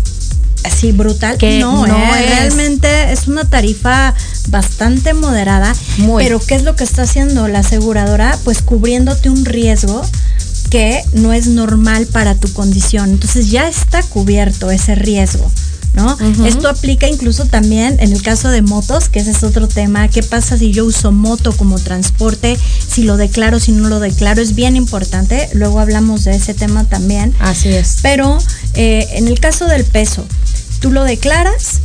así brutal. Que no, no ¿eh? realmente es una tarifa bastante moderada. Pero ¿qué es lo que está haciendo la aseguradora? Pues cubriéndote un riesgo que no es normal para tu condición. Entonces ya está cubierto ese riesgo. ¿No? Esto aplica incluso también en el caso de motos, que ese es otro tema. ¿Qué pasa si yo uso moto como transporte? Si lo declaro, si no lo declaro, es bien importante. Luego hablamos de ese tema también. Así es. Pero eh, en el caso del peso, tú lo declaras,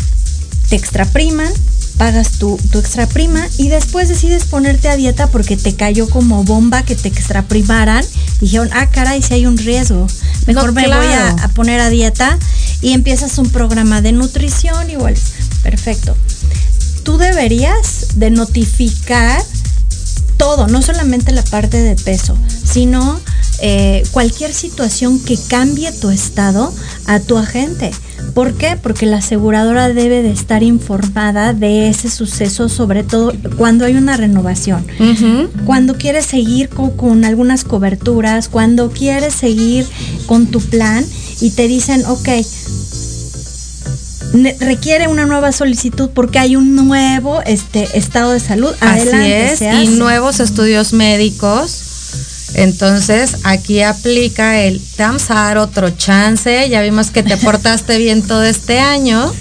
te extrapriman, pagas tu, tu extra prima y después decides ponerte a dieta porque te cayó como bomba que te extraprimaran. Y dijeron, ah, caray, si hay un riesgo. Mejor me voy a, a, poner a dieta y empiezas un programa de nutrición igual. Perfecto. Tú deberías de notificar todo, no solamente la parte de peso, sino eh, cualquier situación que cambie tu estado a tu agente. ¿Por qué? Porque la aseguradora debe de estar informada de ese suceso, sobre todo cuando hay una renovación. Cuando quieres seguir con, algunas coberturas, cuando quieres seguir con tu plan y te dicen, ok, requiere una nueva solicitud porque hay un nuevo este, estado de salud. Adelante. y nuevos estudios médicos entonces aquí aplica el, te vamos a dar otro chance, ya vimos que te portaste bien todo este año.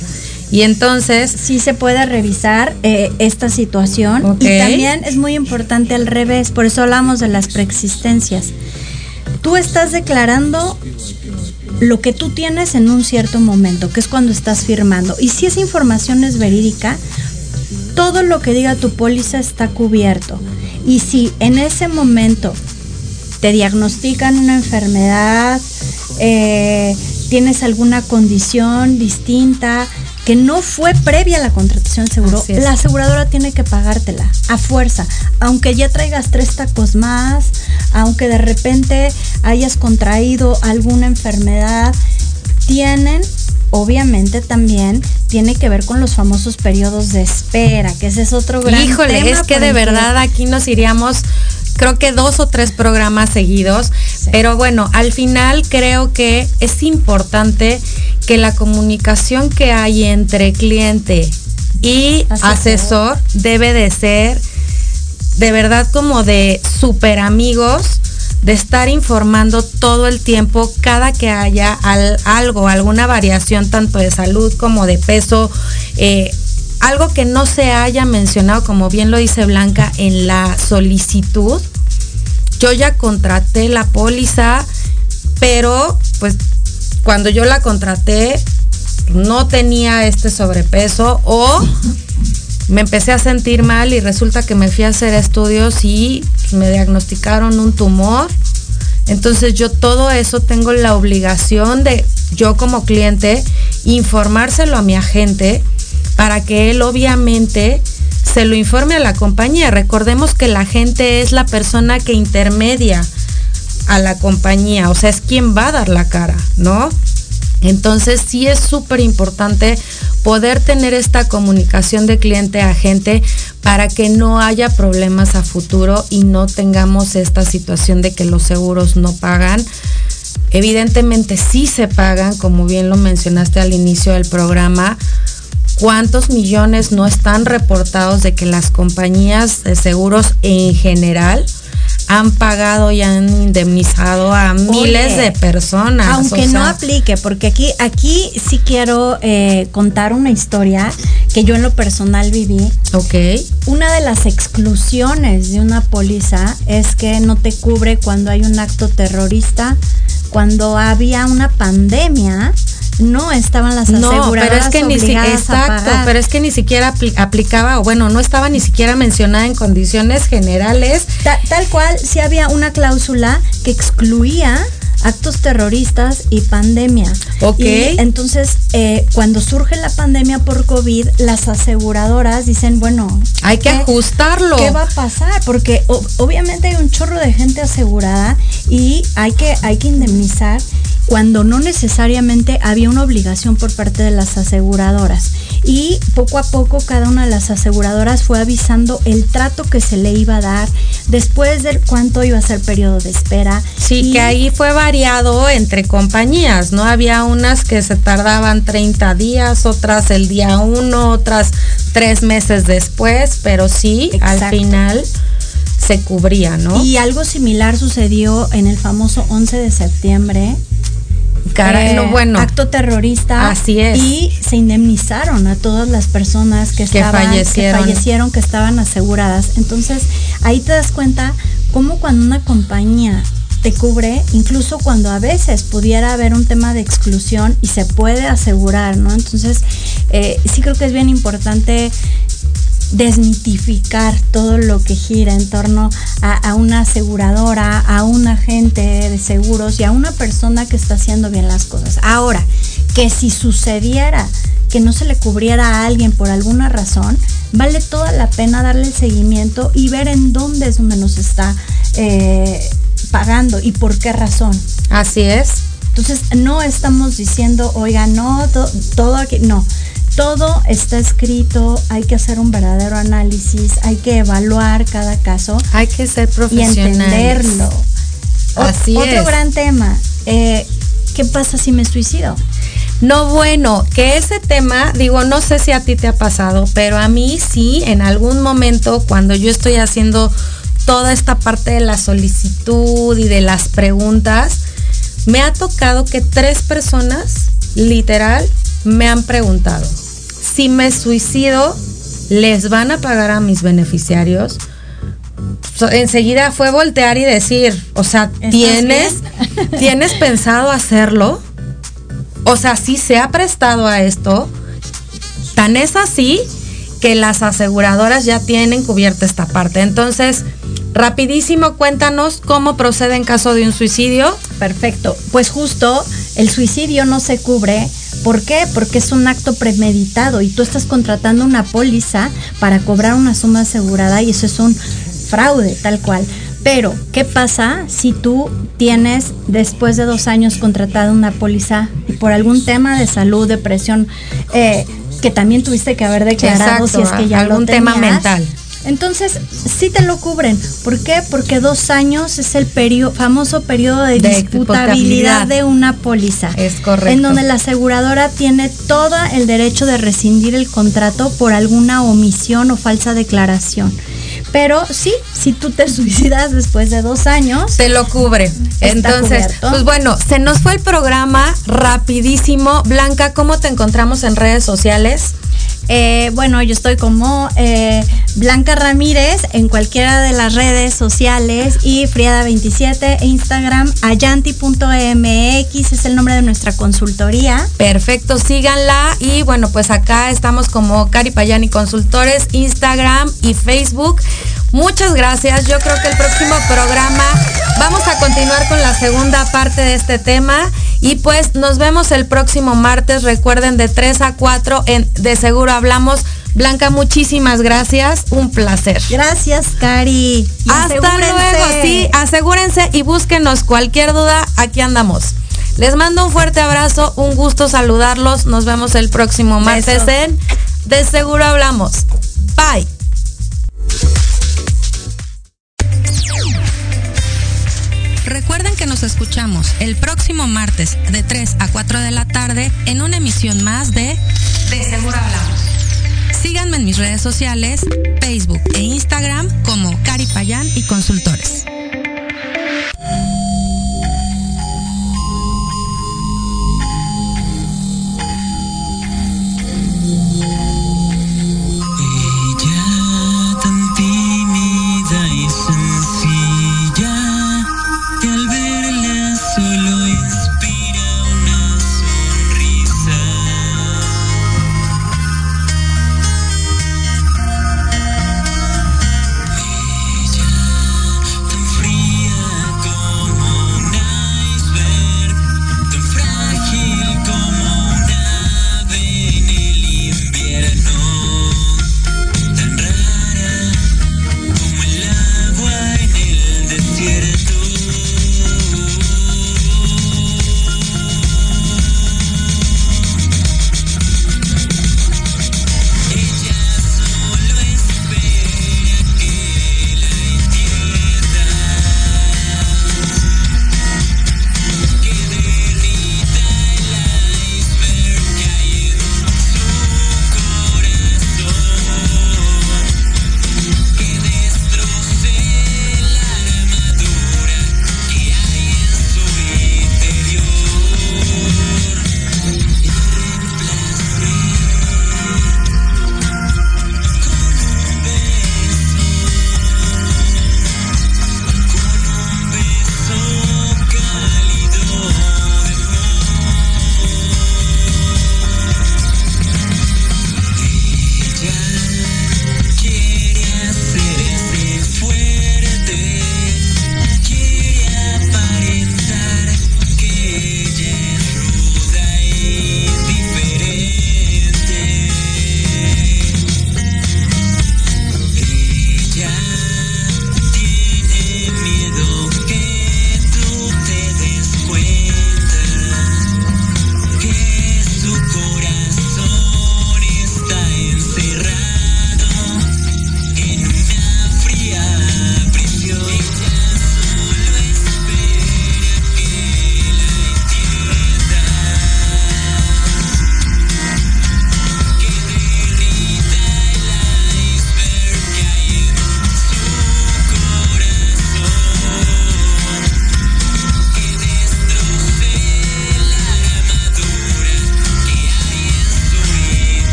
Y entonces... Sí se puede revisar eh, esta situación. Y también es muy importante al revés, por eso hablamos de las preexistencias. Tú estás declarando lo que tú tienes en un cierto momento, que es cuando estás firmando. Y si esa información es verídica, todo lo que diga tu póliza está cubierto. Y si en ese momento te diagnostican una enfermedad, eh, tienes alguna condición distinta que no fue previa a la contratación seguro, la aseguradora tiene que pagártela a fuerza, aunque ya traigas tres tacos más, aunque de repente hayas contraído alguna enfermedad, tienen obviamente también tiene que ver con los famosos periodos de espera, que ese es otro gran Híjole, es que de verdad aquí nos iríamos creo que dos o tres programas seguidos, pero bueno, al final creo que es importante que la comunicación que hay entre cliente y asesor, debe de ser de verdad como de super amigos de estar informando todo el tiempo cada que haya algo, alguna variación tanto de salud como de peso, eh, algo que no se haya mencionado, como bien lo dice Blanca, en la solicitud. Yo ya contraté la póliza, pero pues cuando yo la contraté no tenía este sobrepeso o me empecé a sentir mal y resulta que me fui a hacer estudios y me diagnosticaron un tumor. Entonces yo todo eso tengo la obligación de, yo como cliente, informárselo a mi agente para que él obviamente se lo informe a la compañía. Recordemos que la agente es la persona que intermedia a la compañía, o sea, es quien va a dar la cara, ¿no? Entonces sí es súper importante poder tener esta comunicación de cliente a agente para que no haya problemas a futuro y no tengamos esta situación de que los seguros no pagan. Evidentemente sí se pagan, como bien lo mencionaste al inicio del programa. ¿Cuántos millones no están reportados de que las compañías de seguros en general han pagado y han indemnizado a miles de personas. Aunque no aplique, porque aquí, aquí sí quiero eh, contar una historia que yo en lo personal viví. Ok. Una de las exclusiones de una póliza es que no te cubre cuando hay un acto terrorista, cuando había una pandemia no estaban las aseguradoras no, pero es que ni exacto, pero es que ni siquiera aplicaba o bueno, no estaba ni siquiera mencionada en condiciones generales. tal cual, sí había una cláusula que excluía actos terroristas y pandemia. Ok. Y entonces, eh, cuando surge la pandemia por COVID, las aseguradoras dicen, bueno, hay que ajustarlo. ¿Qué va a pasar? Porque obviamente hay un chorro de gente asegurada y hay que, hay que indemnizar cuando no necesariamente había una obligación por parte de las aseguradoras. Y poco a poco cada una de las aseguradoras fue avisando el trato que se le iba a dar, después de cuánto iba a ser periodo de espera. Sí, que ahí fue variado entre compañías, ¿no? Había unas que se tardaban 30 días, otras el día uno, otras tres meses después, pero sí, al final se cubría, ¿no? Y algo similar sucedió en el famoso 11 de septiembre, Cara, no, eh, bueno. Acto terrorista. Así es. Y se indemnizaron a todas las personas que, estaban, fallecieron. que fallecieron, que estaban aseguradas. Entonces, ahí te das cuenta cómo cuando una compañía te cubre, incluso cuando a veces pudiera haber un tema de exclusión y se puede asegurar, ¿no? Entonces, eh, sí creo que es bien importante desmitificar todo lo que gira en torno a, una aseguradora, a un agente de seguros y a una persona que está haciendo bien las cosas. Ahora, que si sucediera que no se le cubriera a alguien por alguna razón, vale toda la pena darle el seguimiento y ver en dónde es donde nos está eh, pagando y por qué razón. Así es. Entonces, no estamos diciendo, oiga, no, todo aquí, no todo está escrito, hay que hacer un verdadero análisis, hay que evaluar cada caso. Hay que ser profesional. Y entenderlo. Así Otro gran tema, eh, ¿qué pasa si me suicido? No, bueno, que ese tema, digo, no sé si a ti te ha pasado, pero a mí sí, en algún momento, cuando yo estoy haciendo toda esta parte de la solicitud y de las preguntas, me ha tocado que tres personas, literal, me han preguntado, si me suicido, ¿les van a pagar a mis beneficiarios? enseguida fue voltear y decir, o sea, ¿tienes, ¿tienes pensado hacerlo? O sea, sí se ha prestado a esto. Tan es así que las aseguradoras ya tienen cubierta esta parte. Entonces, rapidísimo, cuéntanos cómo procede en caso de un suicidio. Perfecto. Pues justo el suicidio no se cubre ¿Por qué? Porque es un acto premeditado y tú estás contratando una póliza para cobrar una suma asegurada y eso es un fraude tal cual. Pero, ¿qué pasa si tú tienes después de dos años contratada una póliza y por algún tema de salud, depresión, eh, que también tuviste que haber declarado si es que ya algún tema mental? Entonces, sí te lo cubren. ¿Por qué? Porque dos años es el famoso periodo de, disputabilidad de una póliza. Es correcto. En donde la aseguradora tiene todo el derecho de rescindir el contrato por alguna omisión o falsa declaración. Pero sí, si tú te suicidas después de dos años. Se lo cubre. Entonces, cubierto. pues bueno, se nos fue el programa rapidísimo. Blanca, ¿cómo te encontramos en redes sociales? Eh, bueno, yo estoy como eh, Blanca Ramírez en cualquiera de las redes sociales y Friada27, Instagram, ayanti.mx es el nombre de nuestra consultoría. Perfecto, síganla y bueno, pues acá estamos como Cari Payani Consultores, Instagram y Facebook. Muchas gracias. Yo creo que el próximo programa vamos a continuar con la segunda parte de este tema y pues nos vemos el próximo martes. Recuerden de 3 a 4 en De Seguro Hablamos. Blanca, muchísimas gracias. Un placer. Gracias, Cari. Hasta luego. Sí, asegúrense y búsquenos cualquier duda. Aquí andamos. Les mando un fuerte abrazo, un gusto saludarlos. Nos vemos el próximo martes en De Seguro Hablamos. Bye. Recuerden que nos escuchamos el próximo martes de 3 a 4 de la tarde en una emisión más de De Seguro Hablamos. Síganme en mis redes sociales, Facebook e Instagram como Cari Payán y Consultores.